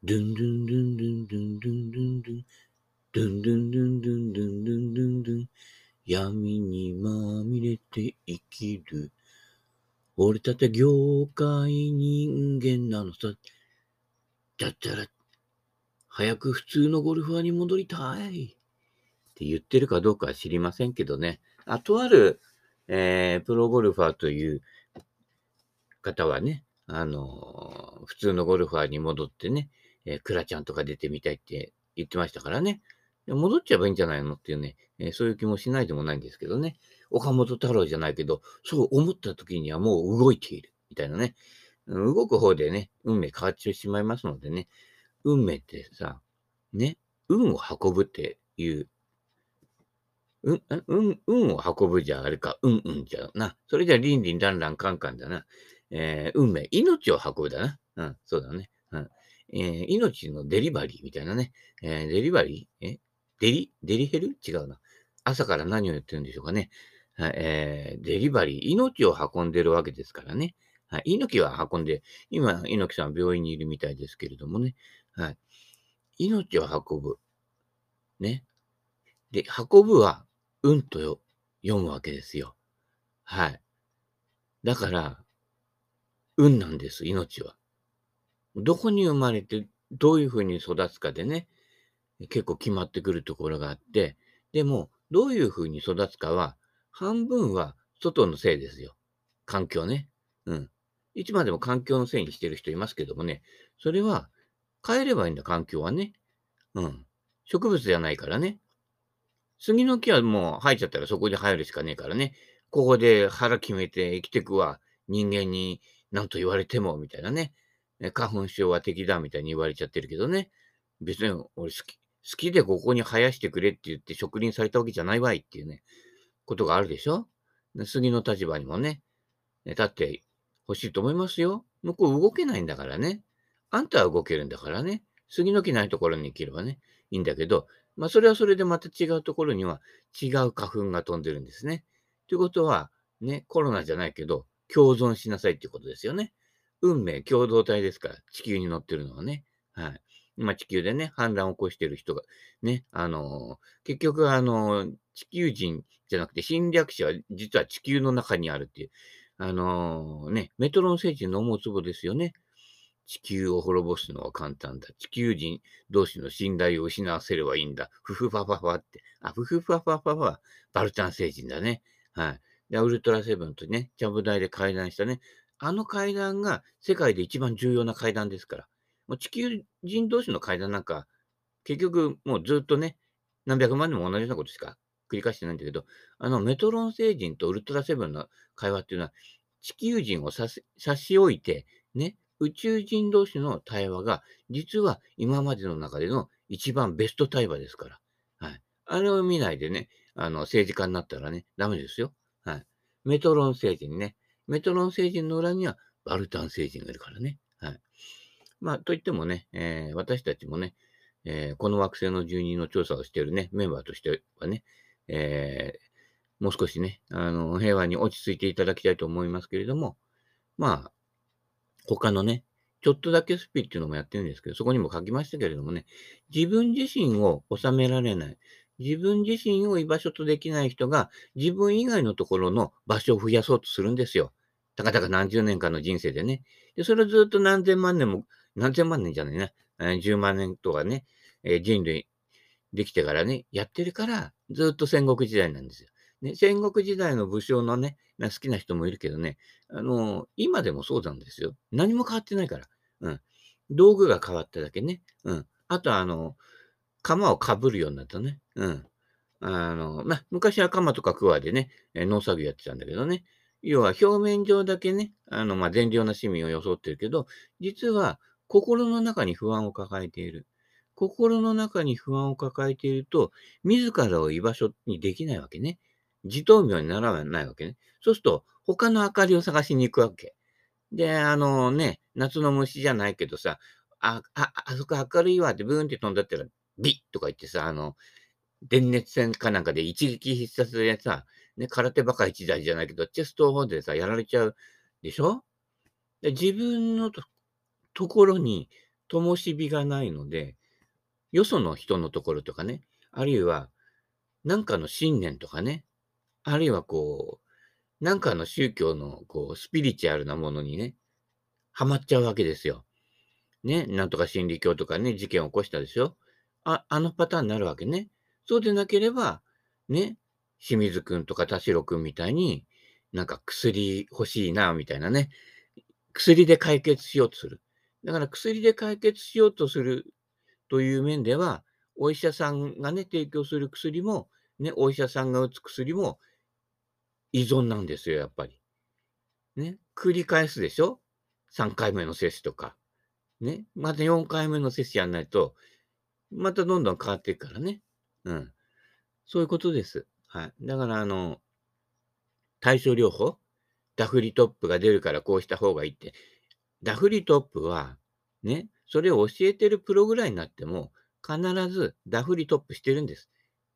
ドゥンドゥンドゥンドゥンドゥンドゥンドゥンドゥン。ドゥンドゥンドゥンドゥンドゥンドゥンドゥンドゥン。闇にまみれて生きる。俺たち業界人間なのさ。だったら、早く普通のゴルファーに戻りたい。って言ってるかどうかは知りませんけどね。あとある、えー、プロゴルファーという方はね、あのー、普通のゴルファーに戻ってね、えー、クラちゃんとか出てみたいって言ってましたからね。戻っちゃえばいいんじゃないのっていうね、え、そういう気もしないでもないんですけどね。岡本太郎じゃないけど、そう思った時にはもう動いている。みたいなね。動く方でね、運命変わってしまいますのでね。運命ってさ、ね、運を運ぶっていううん、うん、運を運ぶじゃあれか、うんうんじゃな。それじゃりんりんらんらんかんかんだな。えー、運命、命を運ぶだな。うん、そうだね。うん。えー、命のデリバリーみたいなね。えー、デリバリー？え？デリ、デリヘル？違うな。朝から何を言ってるんでしょうかね。は、えー、デリバリー、命を運んでるわけですからね。はい、猪木は運んで、今、猪木さん病院にいるみたいですけれどもね。はい。命を運ぶ。ね。で、運ぶは、うんと読むわけですよ。はい。だから、運なんです、命は。どこに生まれて、どういうふうに育つかでね、結構決まってくるところがあって、でも、どういうふうに育つかは、半分は外のせいですよ。環境ね。うん。いつまでも環境のせいにしてる人いますけどもね、それは変えればいいんだ、環境はね。うん。植物じゃないからね。杉の木はもう生えちゃったらそこで生えるしかねえからね。ここで腹決めて生きてくわ。人間に何と言われても、みたいなね。花粉症は敵だみたいに言われちゃってるけどね。別に俺好き、好きでここに生やしてくれって言って植林されたわけじゃないわいっていうね、ことがあるでしょ？杉の立場にもね、立って欲しいと思いますよ。向こう動けないんだからね。あんたは動けるんだからね。杉の木ないところに生きればね、いいんだけど、まあ、それはそれでまた違うところには違う花粉が飛んでるんですね。ということは、ね、コロナじゃないけど、共存しなさいっていうことですよね。運命共同体ですから、地球に乗ってるのはね。はい。今地球でね、反乱を起こしてる人が、ね、あのー、結局あのー、地球人じゃなくて侵略者は実は地球の中にあるっていう、あのー、ね、メトロン星人の思うツボですよね。地球を滅ぼすのは簡単だ。地球人同士の信頼を失わせればいいんだ。ふふファファファって。あ、ふふファファファファ、バルタン星人だね。はい。で、ウルトラセブンとね、ジャブ台で会談したね。あの会談が世界で一番重要な会談ですから。もう地球人同士の会談なんか、結局もうずっとね、何百万年も同じようなことしか繰り返してないんだけど、あのメトロン星人とウルトラセブンの会話っていうのは、地球人を差し置いて、ね、宇宙人同士の対話が、実は今までの中での一番ベスト対話ですから。はい。あれを見ないでね、あの、政治家になったらね、ダメですよ。はい。メトロン星人ね。メトロン星人の裏にはバルタン星人がいるからね。はい。まあ、といってもね、えー、私たちもね、えー、この惑星の住人の調査をしているね、メンバーとしてはね、えー、もう少しね、あの、平和に落ち着いていただきたいと思いますけれども、まあ、他のね、ちょっとだけスピっていうのもやってるんですけど、そこにも書きましたけれどもね、自分自身を収められない、自分自身を居場所とできない人が、自分以外のところの場所を増やそうとするんですよ。たかたか何十年間の人生でね。で、それをずっと何千万年も、何千万年じゃないな、10万年とかね、え人類できてからね、やってるから、ずっと戦国時代なんですよ。ね、戦国時代の武将のね、好きな人もいるけどね、あの、今でもそうなんですよ。何も変わってないから。うん。道具が変わっただけね。うん。あと、あの、鎌をかぶるようになったね。うん。あの、まあ、昔は鎌とか桑でね、農作業やってたんだけどね。要は表面上だけね、あの、ま、善良な市民を装ってるけど、実は心の中に不安を抱えている。心の中に不安を抱えていると、自らを居場所にできないわけね。自灯明にならないわけね。そうすると、他の明かりを探しに行くわけ。で、あのね、夏の虫じゃないけどさ、あ、あ、あそこ明るいわってブーンって飛んだったら、ビッとか言ってさ、あの、電熱線かなんかで一撃必殺でさ、ね、空手バカ一台じゃないけど、チェスト方でさ、やられちゃうでしょ？で自分のところに灯火がないので、よその人のところとかね、あるいは、なんかの信念とかね、あるいはこう、なんかの宗教のこうスピリチュアルなものにね、ハマっちゃうわけですよ。ね、なんとか心理教とかね、事件を起こしたでしょ？あ、あのパターンになるわけね。そうでなければ、ね、清水くんとか田代くんみたいに、なんか薬欲しいな、みたいなね。薬で解決しようとする。だから薬で解決しようとするという面では、お医者さんがね、提供する薬も、ね、お医者さんが打つ薬も依存なんですよ、やっぱり。ね、繰り返すでしょ ?3 回目の接種とか。ね、また4回目の接種やんないと、またどんどん変わっていくからね。うん。そういうことです。はい。だから、あの、対症療法？ダフリトップが出るからこうした方がいいって。ダフリトップは、ね、それを教えてるプロぐらいになっても、必ずダフリトップしてるんです。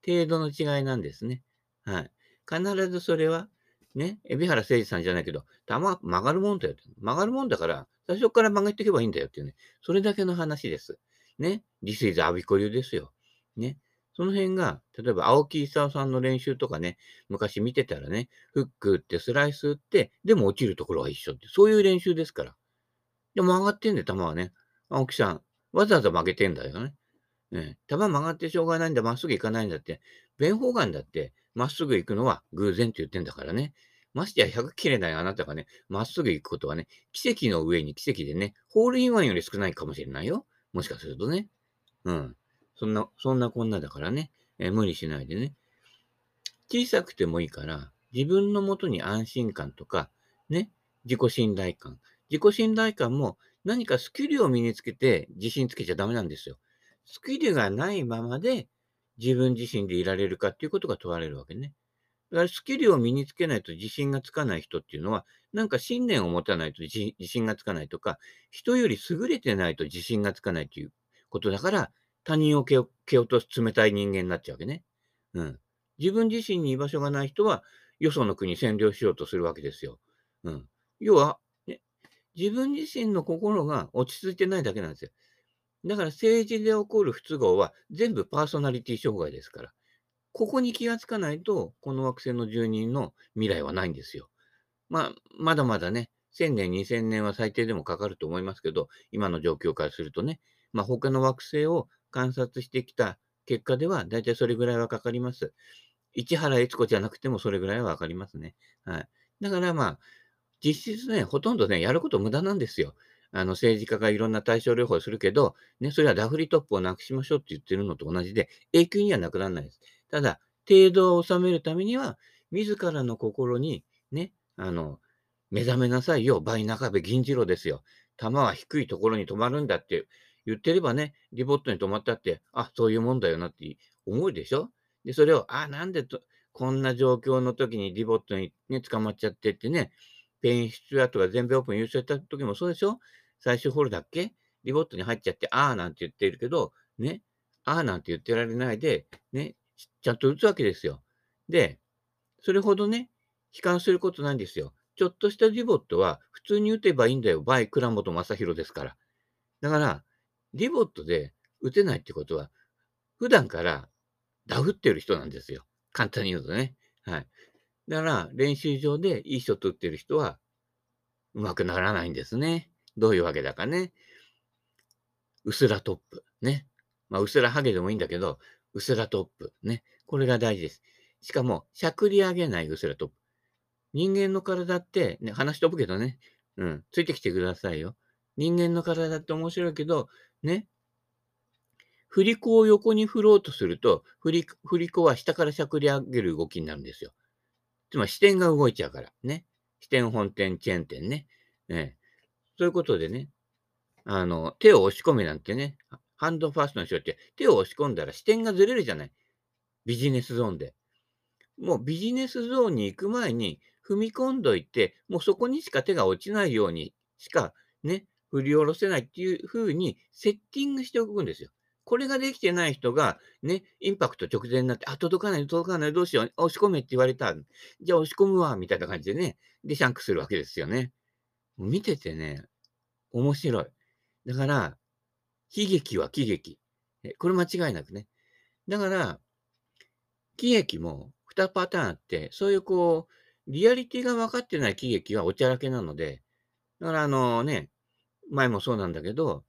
程度の違いなんですね。はい。必ずそれは、ね、海老原誠二さんじゃないけど、たま、曲がるもんだよ。曲がるもんだから、最初から曲げていけばいいんだよっていうね。それだけの話です。ね。This is アビコ流ですよ。ね。その辺が、例えば青木勲さんの練習とかね、昔見てたらね、フック打ってスライス打って、でも落ちるところは一緒って、そういう練習ですから。でも曲がってんで、球はね。青木さん、わざわざ曲げてんだよね。ね球曲がってしょうがないんだ、まっすぐ行かないんだって。弁法眼だって、まっすぐ行くのは偶然って言ってんだからね。ましてや100切れないあなたがね、まっすぐ行くことはね、奇跡の上に奇跡でね、ホールインワンより少ないかもしれないよ。もしかするとね。うん。そんな、そんなこんなだからね、えー、無理しないでね。小さくてもいいから、自分のもとに安心感とか、ね、自己信頼感。自己信頼感も何かスキルを身につけて自信つけちゃダメなんですよ。スキルがないままで自分自身でいられるかっていうことが問われるわけね。だからスキルを身につけないと自信がつかない人っていうのは、なんか信念を持たないと自信がつかないとか、人より優れてないと自信がつかないということだから、他人を蹴落とす冷たい人間になっちゃうわけね。うん。自分自身に居場所がない人は、よその国占領しようとするわけですよ。うん。要は、ね、自分自身の心が落ち着いてないだけなんですよ。だから政治で起こる不都合は全部パーソナリティ障害ですから。ここに気がつかないと、この惑星の住人の未来はないんですよ。まあ、まだまだね、1000年、2000年は最低でもかかると思いますけど、今の状況からするとね、まあ、他の惑星を観察してきた結果では、だいたいそれぐらいはかかります。市原悦子じゃなくてもそれぐらいはわかりますね。はい。だからまあ、実質ね、ほとんどね、やること無駄なんですよ。あの政治家がいろんな対症療法をするけど、ね、それはダフリトップをなくしましょうって言ってるのと同じで、永久にはなくならないです。ただ、程度を収めるためには、自らの心に、ね、あの、目覚めなさいよ、 by 中部銀次郎ですよ。球は低いところに止まるんだって言ってればね、ディボットに止まったって、あ、そういうもんだよなって思うでしょ？で、それを、あ、なんでと、こんな状況の時にディボットにね、捕まっちゃってってね、ペインスチュワートが全米オープン優勝した時もそうでしょ？最終ホールだっけ？リボットに入っちゃって、あーなんて言ってるけど、ね、あーなんて言ってられないで、ね、ちゃんと打つわけですよ。で、それほどね、悲観することないんですよ。ちょっとしたリボットは普通に打てばいいんだよ。バイ倉本正宏ですから。だから、リボットで打てないってことは、普段からダフってる人なんですよ。簡単に言うとね。はい。だから、練習場でいいショット打ってる人は、うまくならないんですね。どういうわけだかね。うすらトップ。ね。まあ、うすらハゲでもいいんだけど、うすらトップ。ね。これが大事です。しかも、しゃくり上げないうすらトップ。人間の体って、ね、話し飛ぶけどね。うん。ついてきてくださいよ。人間の体って面白いけど、ね。振り子を横に振ろうとすると、振り、振り子は下からしゃくり上げる動きになるんですよ。つまり視点が動いちゃうから。ね。視点本点、チェーン点ね。ね。そういうことでね、あの、手を押し込めなんてね、ハンドファーストの人って手を押し込んだら視点がずれるじゃない。ビジネスゾーンで。もうビジネスゾーンに行く前に踏み込んどいて、もうそこにしか手が落ちないようにしかね、振り下ろせないっていう風にセッティングしておくんですよ。これができてない人が、ね、インパクト直前になって、あ、届かない、届かない、どうしよう、押し込めって言われた。じゃあ押し込むわ、みたいな感じでね、で、シャンクするわけですよね。見ててね、面白い。だから、悲劇は喜劇。これ間違いなくね。だから、喜劇も2パターンあって、そういうこう、リアリティが分かってない喜劇はおちゃらけなので、だからあのね、前もそうなんだけど、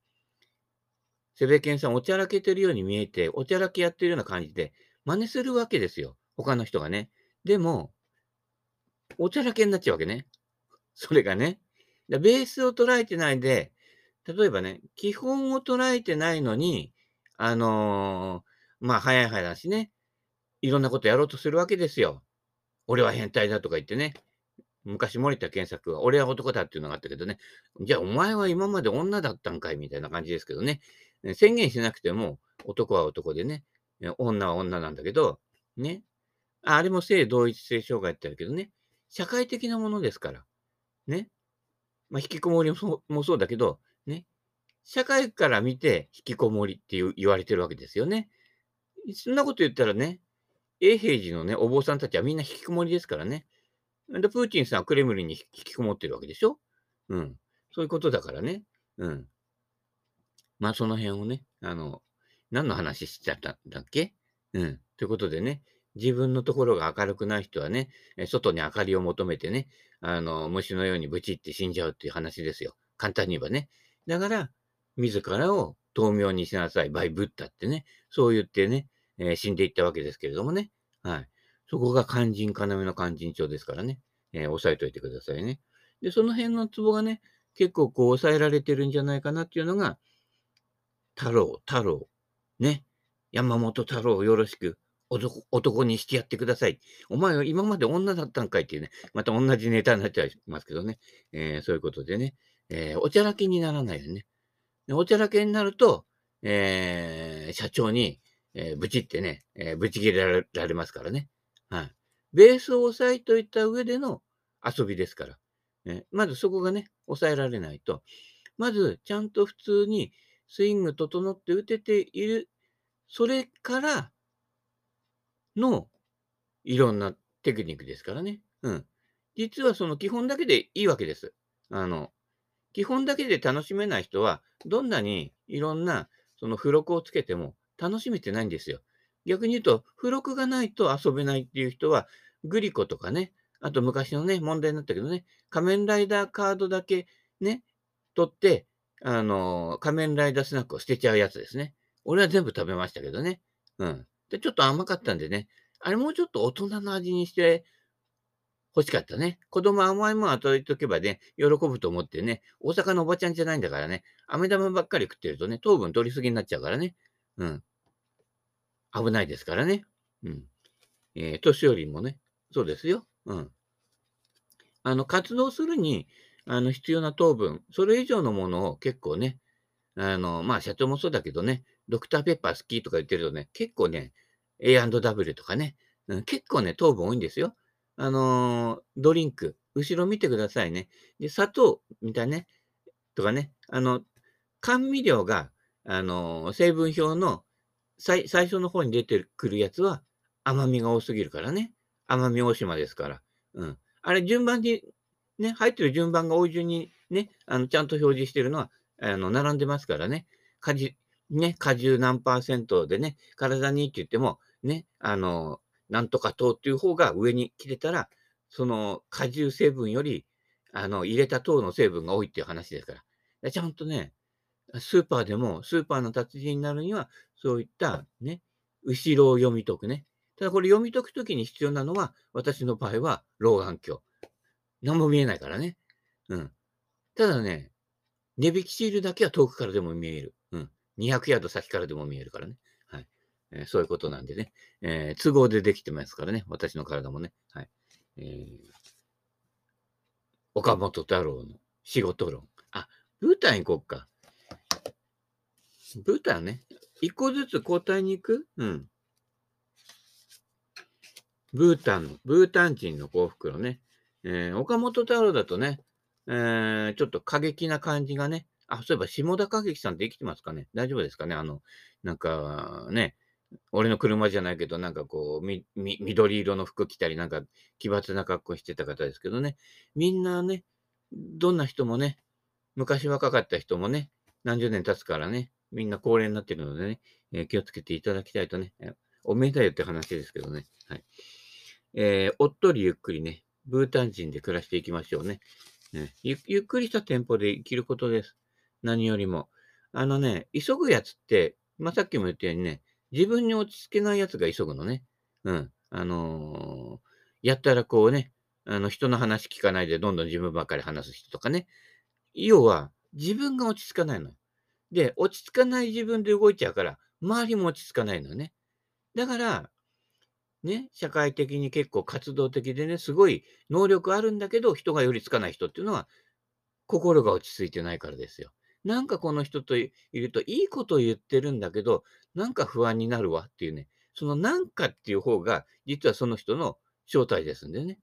セベケンさんおちゃらけてるように見えて、おちゃらけやってるような感じで、真似するわけですよ。他の人がね。でも、おちゃらけになっちゃうわけね。それがね。ベースを捉えてないで、例えばね、基本を捉えてないのに、あのー、まあ、早い話ね、いろんなことやろうとするわけですよ。俺は変態だとか言ってね。昔森田健作は、俺は男だっていうのがあったけどね。じゃあ、お前は今まで女だったんかいみたいな感じですけどね。宣言しなくても、男は男でね、女は女なんだけど、ね。あれも性同一性障害ってあるけどね。社会的なものですから。ね。まあ、引きこもりもそうだけど、ね。社会から見て引きこもりって言われてるわけですよね。そんなこと言ったらね、永平寺のね、お坊さんたちはみんな引きこもりですからね。で、プーチンさんはクレムリンに引きこもってるわけでしょ？うん。そういうことだからね。うん。まあ、その辺をね、あの、何の話しちゃったんだっけ？うん。ということでね、自分のところが明るくない人はね、外に明かりを求めてね、あの、虫のようにブチって死んじゃうっていう話ですよ。簡単に言えばね。だから、自らを透明にしなさい、バイブッダってね、そう言ってね、えー、死んでいったわけですけれどもね。はい。そこが肝心要の肝心帳ですからね。えー、押さえといてくださいね。で、その辺のツボがね、結構こう抑えられてるんじゃないかなっていうのが、太郎、太郎、ね。山本太郎よろしく男にしてやってください。お前は今まで女だったんかいっていうね、また同じネタになっちゃいますけどね。えー、そういうことでね、えー、おちゃらけにならないよね。おちゃらけになると、えー、社長に、えー、ブチってね、えー、ブチ切れられますからね。はい。ベースを押さえといた上での遊びですから。ね、まずそこがね、抑えられないと。まず、ちゃんと普通にスイング整って打てている。それからのいろんなテクニックですからね。うん。実はその基本だけでいいわけです。あの、基本だけで楽しめない人は、どんなにいろんなその付録をつけても楽しめてないんですよ。逆に言うと、付録がないと遊べないっていう人は、グリコとかね、あと昔のね、問題になったけどね、仮面ライダーカードだけね、取って、あの、仮面ライダースナックを捨てちゃうやつですね。俺は全部食べましたけどね。うん。で、ちょっと甘かったんでね、あれもうちょっと大人の味にして欲しかったね。子供甘いもの与えとけばね、喜ぶと思ってね、大阪のおばちゃんじゃないんだからね、飴玉ばっかり食ってるとね、糖分取りすぎになっちゃうからね。うん。危ないですからね。うん。えー、年寄りもね、そうですよ。うん。あの、活動するに、あの、必要な糖分、それ以上のものを結構ね、あの、まあ、社長もそうだけどね、ドクターペッパー好きとか言ってるとね、結構ね、A&W とかね、うん、結構ね、糖分多いんですよ。あのー、ドリンク、後ろ見てくださいね。で、砂糖みたいね、とかね、あの、甘味料が、あのー、成分表の最最初の方に出てくるやつは甘みが多すぎるからね。甘み大島ですから。うん。あれ、順番に、ね、入ってる順番が多い順にね、あの、ちゃんと表示してるのは、あの、並んでますからね。果汁、ね、果汁何パーセントでね、体にって言っても、ね、あの、なんとか糖っていう方が上に来てたら、その果汁成分より、あの、入れた糖の成分が多いっていう話ですから。ちゃんとね、スーパーでも、スーパーの達人になるには、そういったね、後ろを読み解くね。ただこれ読み解くときに必要なのは、私の場合は老眼鏡。何も見えないからね。うん。ただね、値引きシールだけは遠くからでも見える。うん。200ヤード先からでも見えるからね。はい。えー、そういうことなんでね。えー、都合でできてますからね。私の体もね。はい。えー、岡本太郎の仕事論。あ、ブータン行こっか。ブータンね。一個ずつ交代に行く？うん。ブータンの、ブータン人の幸福のね。えー、岡本太郎だとね、えー、ちょっと過激な感じがね。あ、そういえば下田景樹さんって生きてますかね？大丈夫ですかね？あの、なんかね、俺の車じゃないけど、なんかこう、み、み、緑色の服着たり、なんか奇抜な格好してた方ですけどね。みんなね、どんな人もね、昔若かった人もね、何十年経つからね、みんな高齢になってるのでね、えー、気をつけていただきたいとね、おめでたいよって話ですけどね。はい。えー、おっとりゆっくりね、ブータン人で暮らしていきましょうね。ねゆゆっくりしたテンポで生きることです。何よりも。あのね、急ぐやつって、まあ、さっきも言ったようにね、自分に落ち着けないやつが急ぐのね。うん。あのー、やったらこうね、あの、人の話聞かないでどんどん自分ばっかり話す人とかね。要は、自分が落ち着かないの。で、落ち着かない自分で動いちゃうから、周りも落ち着かないのね。だから、ね、社会的に結構活動的でね、すごい能力あるんだけど、人が寄りつかない人っていうのは、心が落ち着いてないからですよ。なんかこの人といると、いいこと言ってるんだけど、なんか不安になるわっていうね、そのなんかっていう方が、実はその人の正体ですんでね。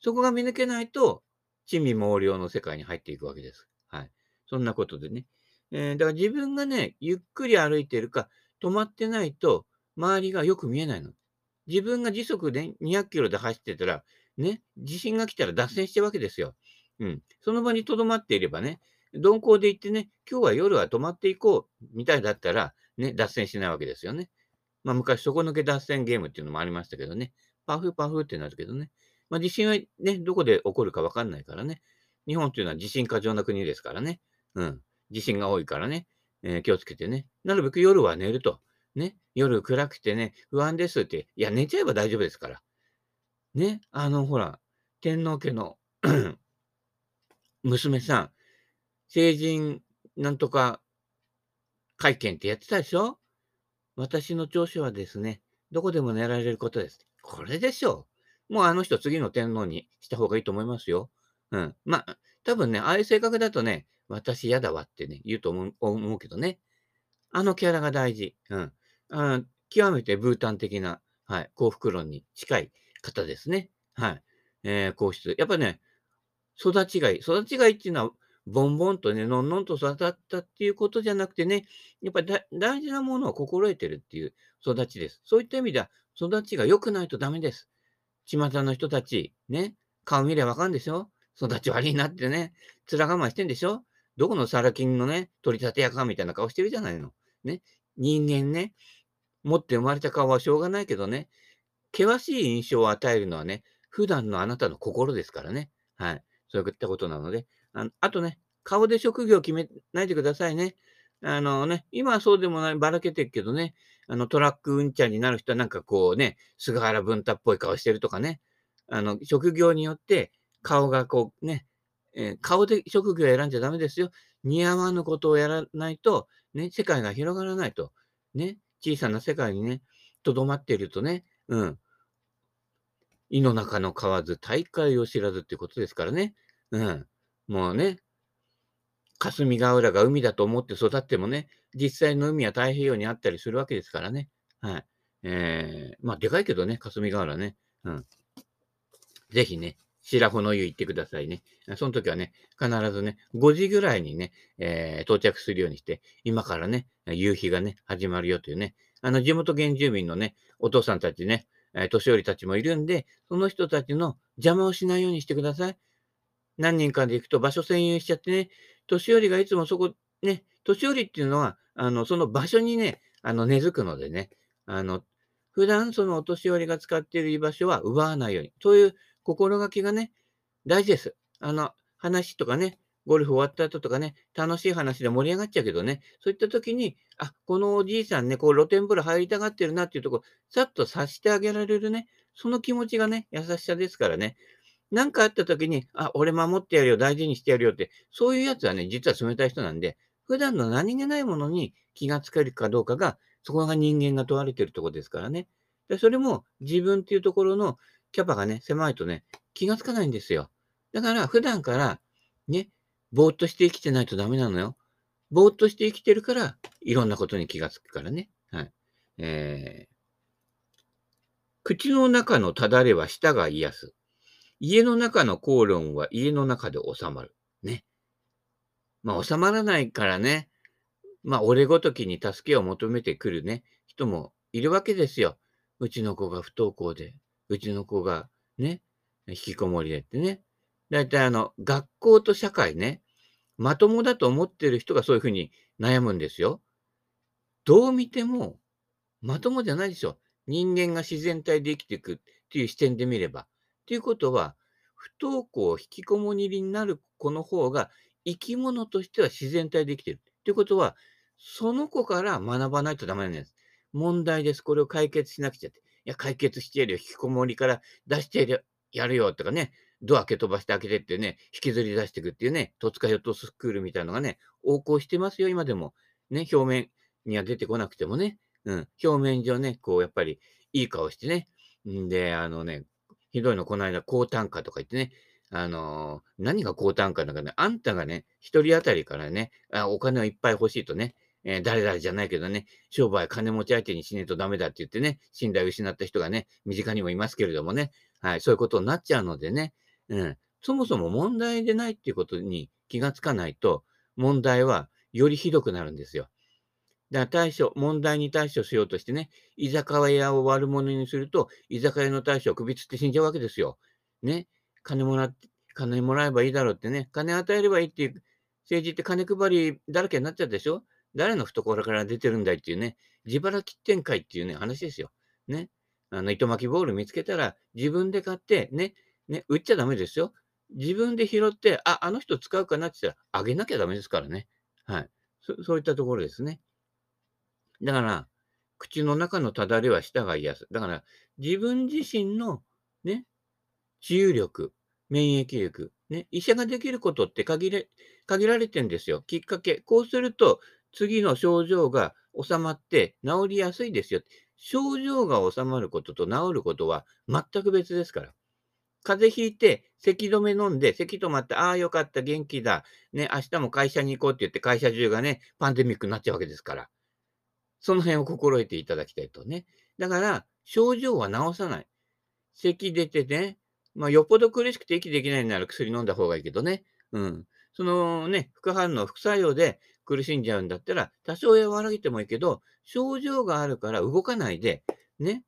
そこが見抜けないと、地味猛量の世界に入っていくわけです。はい。そんなことでね。えー、だから自分がね、ゆっくり歩いてるか、止まってないと、周りがよく見えないの。自分が時速で200キロで走ってたら、ね、地震が来たら脱線してるわけですよ。うん。その場に留まっていればね、鈍行で行ってね、今日は夜は泊まっていこうみたいだったら、ね、脱線しないわけですよね。まあ昔、底抜け脱線ゲームっていうのもありましたけどね。パフパフってなるけどね。まあ地震はね、どこで起こるかわかんないからね。日本っていうのは地震過剰な国ですからね。うん。地震が多いからね。えー、気をつけてね。なるべく夜は寝ると。ね。夜暗くてね、不安ですって。いや、寝ちゃえば大丈夫ですから。ね。あの、ほら、天皇家の 娘さん、成人なんとか会見ってやってたでしょ？私の長所はですね、どこでも寝られることです。これでしょう。もうあの人次の天皇にした方がいいと思いますよ。うん。まあ、多分ね、ああいう性格だとね、私嫌だわってね、言うと思うけどね。あのキャラが大事。うん。あ極めてブータン的な、はい、幸福論に近い方ですね。はい。えー、皇室。やっぱね、育ちがいい。育ちがいいっていうのは、ボンボンとね、のんのんと育ったっていうことじゃなくてね、やっぱり大事なものを心得てるっていう育ちです。そういった意味では、育ちが良くないとダメです。巷の人たち、ね、顔見ればわかんでしょ？育ち悪いなってね、面我慢してんでしょ？どこのサラ金のね、取り立て屋かみたいな顔してるじゃないの。ね。人間ね、持って生まれた顔はしょうがないけどね、険しい印象を与えるのはね、普段のあなたの心ですからね。はい。そういったことなので、ああとね、顔で職業決めないでくださいね。あのね、今はそうでもない、ばらけてるけどね、あのトラック運転になる人はなんかこうね、菅原文太っぽい顔してるとかね、あの、職業によって顔がこうね、えー、顔で職業を選んじゃダメですよ。似合わぬことをやらないと、ね、世界が広がらないと。ね、小さな世界にね、とどまっているとね、うん。胃の中の蛙、大海を知らずっていうことですからね。うん。もうね、霞ヶ浦が海だと思って育ってもね、実際の海は太平洋にあったりするわけですからね。はい。えー、まあ、でかいけどね、霞ヶ浦ね。うん。ぜひね、白穂の湯行ってくださいね。その時はね、必ずね、5時ぐらいにね、えー、到着するようにして、今からね、夕日がね、始まるよというね、あの、地元原住民のね、お父さんたちね、えー、年寄りたちもいるんで、その人たちの邪魔をしないようにしてください。何人かで行くと場所占有しちゃってね、年寄りがいつもそこ、ね、年寄りっていうのは、あの、その場所にね、あの、根付くのでね、あの、普段そのお年寄りが使っている居場所は奪わないように。という心がけがね、大事です。あの、話とかね、ゴルフ終わった後とかね、楽しい話で盛り上がっちゃうけどね、そういった時に、あ、このおじいさんね、こう露天風呂入りたがってるなっていうとこ、さっとさしてあげられるね、その気持ちがね、優しさですからね、なんかあった時に、あ、俺守ってやるよ、大事にしてやるよって、そういうやつはね、実は冷たい人なんで、普段の何気ないものに気がつけるかどうかが、そこが人間が問われてるところですからね。でそれも自分っていうところのキャパがね、狭いとね、気がつかないんですよ。だから普段から、ね、ぼーっとして生きてないとダメなのよ。ぼーっとして生きてるから、いろんなことに気がつくからね。はい。えー、口の中のただれは舌が癒す。家の中の口論は家の中で収まる。ね。まあ、収まらないからね。まあ、俺ごときに助けを求めてくるね、人もいるわけですよ。うちの子が不登校で、うちの子がね、引きこもりでってね。だいたいあの、学校と社会ね、まともだと思ってる人がそういうふうに悩むんですよ。どう見てもまともじゃないでしょ。人間が自然体で生きていくっていう視点で見れば。ということは、不登校、引きこもりになる子の方が生き物としては自然体で生きてる。ということは、その子から学ばないとダメなんです。問題です。これを解決しなくちゃって。や、解決してやるよ。引きこもりから出してやるよとかね。ドア開け飛ばして開けてってね、引きずり出していくっていうね、戸塚ヨットスクールみたいなのがね、横行してますよ、今でも。ね、表面には出てこなくてもね。うん、表面上ね、こう、やっぱり、いい顔してね。んで、あのね、ひどいの、この間、高単価とか言ってね、あのー、何が高単価だかね、あんたがね、一人当たりからね、あお金をいっぱい欲しいとね、えー、誰々じゃないけどね、商売金持ち相手にしねえとダメだって言ってね、信頼を失った人がね、身近にもいますけれどもね、はい、そういうことになっちゃうのでね、うん、そもそも問題でないっていうことに気がつかないと、問題はよりひどくなるんですよ。だから対処、問題に対処しようとしてね、居酒屋を悪者にすると、居酒屋の対処を首つって死んじゃうわけですよ。ね。金もらって、金もらえばいいだろうってね、金与えればいいっていう、政治って金配りだらけになっちゃうでしょ誰の懐から出てるんだいっていうね、自腹切ってんかいっていうね、話ですよ。ね。あの、糸巻きボール見つけたら、自分で買って、ね、ね、売っちゃダメですよ。自分で拾って、あ、あの人使うかなって言ったら、あげなきゃダメですからね。はい。そそういったところですね。だから、口の中のただれは舌が癒す。だから、自分自身のね、治癒力、免疫力、ね、医者ができることって限れ限られてんですよ。きっかけ。こうすると、次の症状が収まって治りやすいですよ。症状が収まることと治ることは全く別ですから。風邪ひいて、咳止め飲んで、咳止まって、ああ、よかった、元気だ。ね、明日も会社に行こうって言って、会社中がね、パンデミックになっちゃうわけですから。その辺を心得ていただきたいとね。だから、症状は治さない。咳出てね、まあ、よっぽど苦しくて息できないなら薬飲んだ方がいいけどね。うん。そのね、副反応、副作用で苦しんじゃうんだったら、多少和らげてもいいけど、症状があるから動かないで、ね、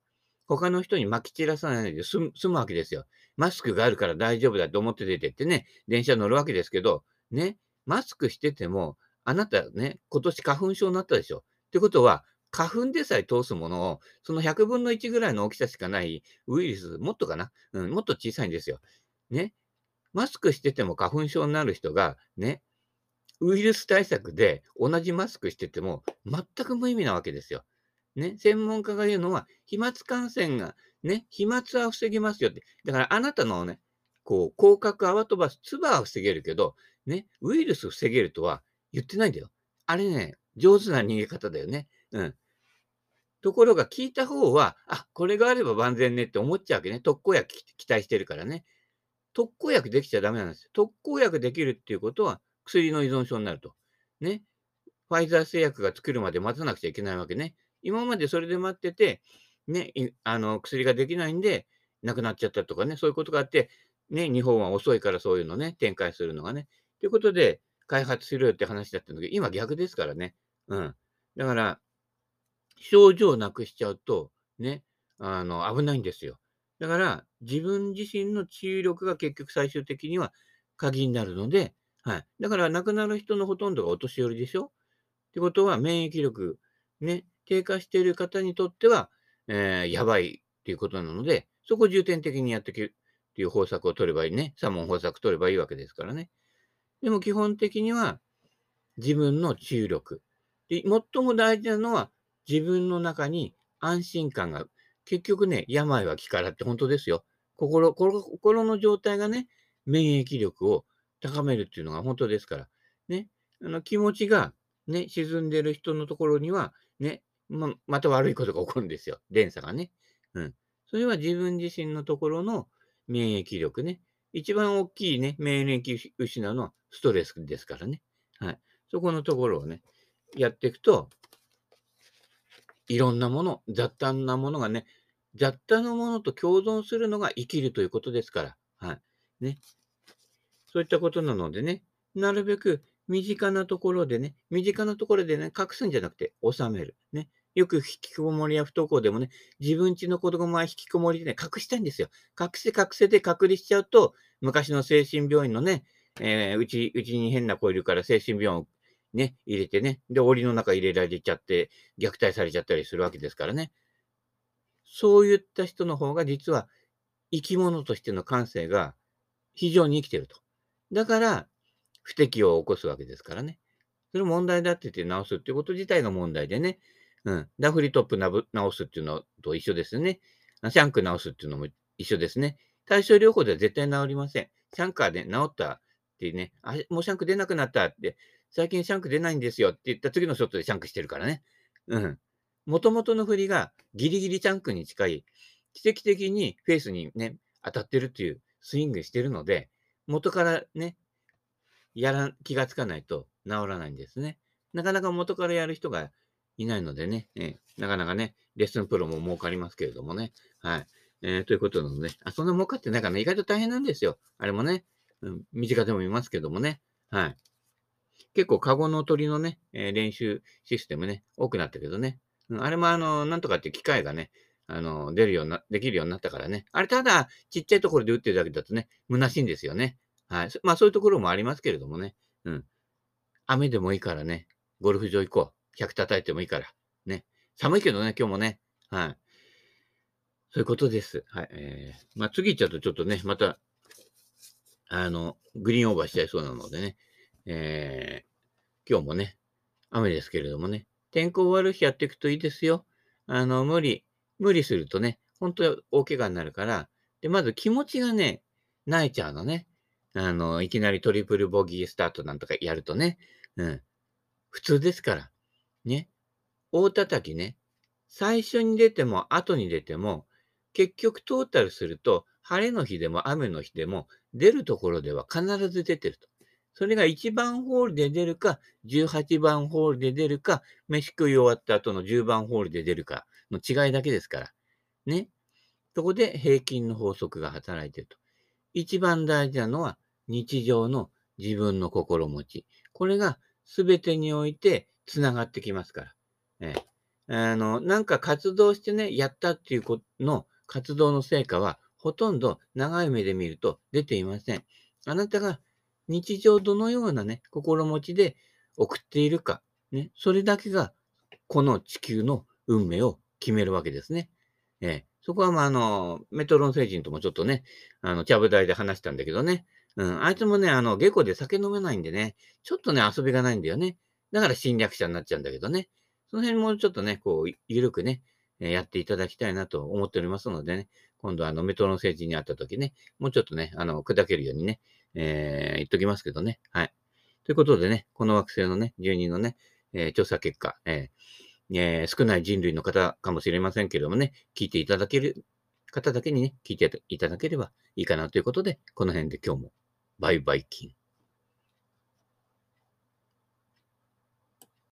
他の人に撒き散らさないで済むわけですよ。マスクがあるから大丈夫だと思って出てってね、電車乗るわけですけど、ね、マスクしてても、あなたね、今年花粉症になったでしょ。ってことは、花粉でさえ通すものを、その100分の1ぐらいの大きさしかないウイルス、もっとかな？うん、もっと小さいんですよ。ね。マスクしてても花粉症になる人が、ね、ウイルス対策で同じマスクしてても全く無意味なわけですよ。ね、専門家が言うのは、飛沫感染が、ね、飛沫は防げますよって。だからあなたのね、こう、広角泡飛ばす唾は防げるけど、ね、ウイルス防げるとは言ってないんだよ。あれね、上手な逃げ方だよね。うん。ところが聞いた方は、あ、これがあれば万全ねって思っちゃうわけね。特効薬期待してるからね。特効薬できちゃダメなんですよ。特効薬できるっていうことは薬の依存症になると。ね。ファイザー製薬が作るまで待たなくちゃいけないわけね。今までそれで待ってて、ね、あの薬ができないんで亡くなっちゃったとかね、そういうことがあって、ね、日本は遅いからそういうのね、展開するのがね。ということで、開発しろよって話だったんだけど、今逆ですからね。うん。だから、症状をなくしちゃうと、ね、あの、危ないんですよ。だから、自分自身の治癒力が結局最終的には鍵になるので、はい。だから、亡くなる人のほとんどがお年寄りでしょ？ってことは、免疫力、ね、低下している方にとっては、えー、やばいっていうことなので、そこを重点的にやっていくっていう方策を取ればいいね。3問方策取ればいいわけですからね。でも基本的には、自分の治癒力。で、最も大事なのは、自分の中に安心感が、結局ね、病は気からって本当ですよ。心、心の状態がね、免疫力を高めるっていうのが本当ですから。ね。あの気持ちがね、沈んでる人のところには、ね、ま、また悪いことが起こるんですよ。連鎖がね。うん。それは自分自身のところの免疫力ね。一番大きいね、免疫失うのはストレスですからね。はい。そこのところをね、やっていくと、いろんなもの、雑多なものがね、雑多なものと共存するのが生きるということですから。はい。ね。そういったことなのでね、なるべく身近なところでね、身近なところでね、隠すんじゃなくて収める。ね。よく引きこもりや不登校でもね、自分家の子供は引きこもりでね、隠したいんですよ。隠せ隠せで隔離しちゃうと、昔の精神病院のね、えー、うち、うちに変な子いるから精神病院ね、入れてね、で、檻の中入れられちゃって、虐待されちゃったりするわけですからね。そういった人の方が実は生き物としての感性が非常に生きてると。だから、不適応を起こすわけですからね。それ問題だって言って直すっていうこと自体が問題でね。うん。ダフリトップなぶ直すっていうのと一緒ですね。シャンク直すっていうのも一緒ですね。対症療法では絶対治りません。シャンカーで治ったってね、あ、もうシャンク出なくなったって、最近シャンク出ないんですよって言った次のショットでシャンクしてるからね。うん。元々の振りがギリギリシャンクに近い、奇跡的にフェースにね、当たってるっていうスイングしてるので、元からね、やら、気がつかないと治らないんですね。なかなか元からやる人がいないのでね、えー、なかなかね、レッスンプロも儲かりますけれどもね。はい。えー、ということなので、あ、そんな儲かってないかな、意外と大変なんですよ。あれもね、うん、身近でも見ますけどもね。はい。結構、カゴの鳥のね、えー、練習システムね、多くなったけどね。うん、あれもあの、なんとかって機械がね、あの、出るような、できるようになったからね。あれ、ただ、ちっちゃいところで打ってるだけだとね、虚しいんですよね。はい。まあ、そういうところもありますけれどもね。うん。雨でもいいからね、ゴルフ場行こう。100叩いてもいいから。ね。寒いけどね、今日もね。はい。そういうことです。はい。えー、まあ、次行っちゃうとちょっとね、また、あの、グリーンオーバーしちゃいそうなのでね。えー、今日もね、雨ですけれどもね。天候悪い日やっていくといいですよ。あの、無理、無理するとね、本当大怪我になるから、で、まず気持ちがね、泣いちゃうのね。あの、いきなりトリプルボギースタートなんとかやるとね。うん。普通ですから。ね。大叩きね。最初に出ても後に出ても、結局トータルすると、晴れの日でも雨の日でも、出るところでは必ず出てると。それが1番ホールで出るか、18番ホールで出るか、飯食い終わった後の10番ホールで出るかの違いだけですから。ね。そこで平均の法則が働いてると。一番大事なのは日常の自分の心持ち。これが全てにおいて繋がってきますから。えあの、なんか活動してね、やったっていうことの活動の成果は、ほとんど長い目で見ると出ていません。あなたが日常どのようなね、心持ちで送っているか、ね、それだけが、この地球の運命を決めるわけですね。えー、そこは、まあ、あの、メトロン星人ともちょっとね、あの、ちゃぶ台で話したんだけどね、うん、あいつもね、あの、下戸で酒飲めないんでね、ちょっとね、遊びがないんだよね。だから侵略者になっちゃうんだけどね。その辺もちょっとね、こう、ゆるくねえ、やっていただきたいなと思っておりますのでね、今度あの、メトロン星人に会った時ね、もうちょっとね、あの、砕けるようにね、えー、言っときますけどね。はい。ということでね、この惑星のね、住人のね、えー、調査結果、えーえー、少ない人類の方かもしれませんけれどもね、聞いていただける方だけにね、聞いていただければいいかなということで、この辺で今日もバイバイキン。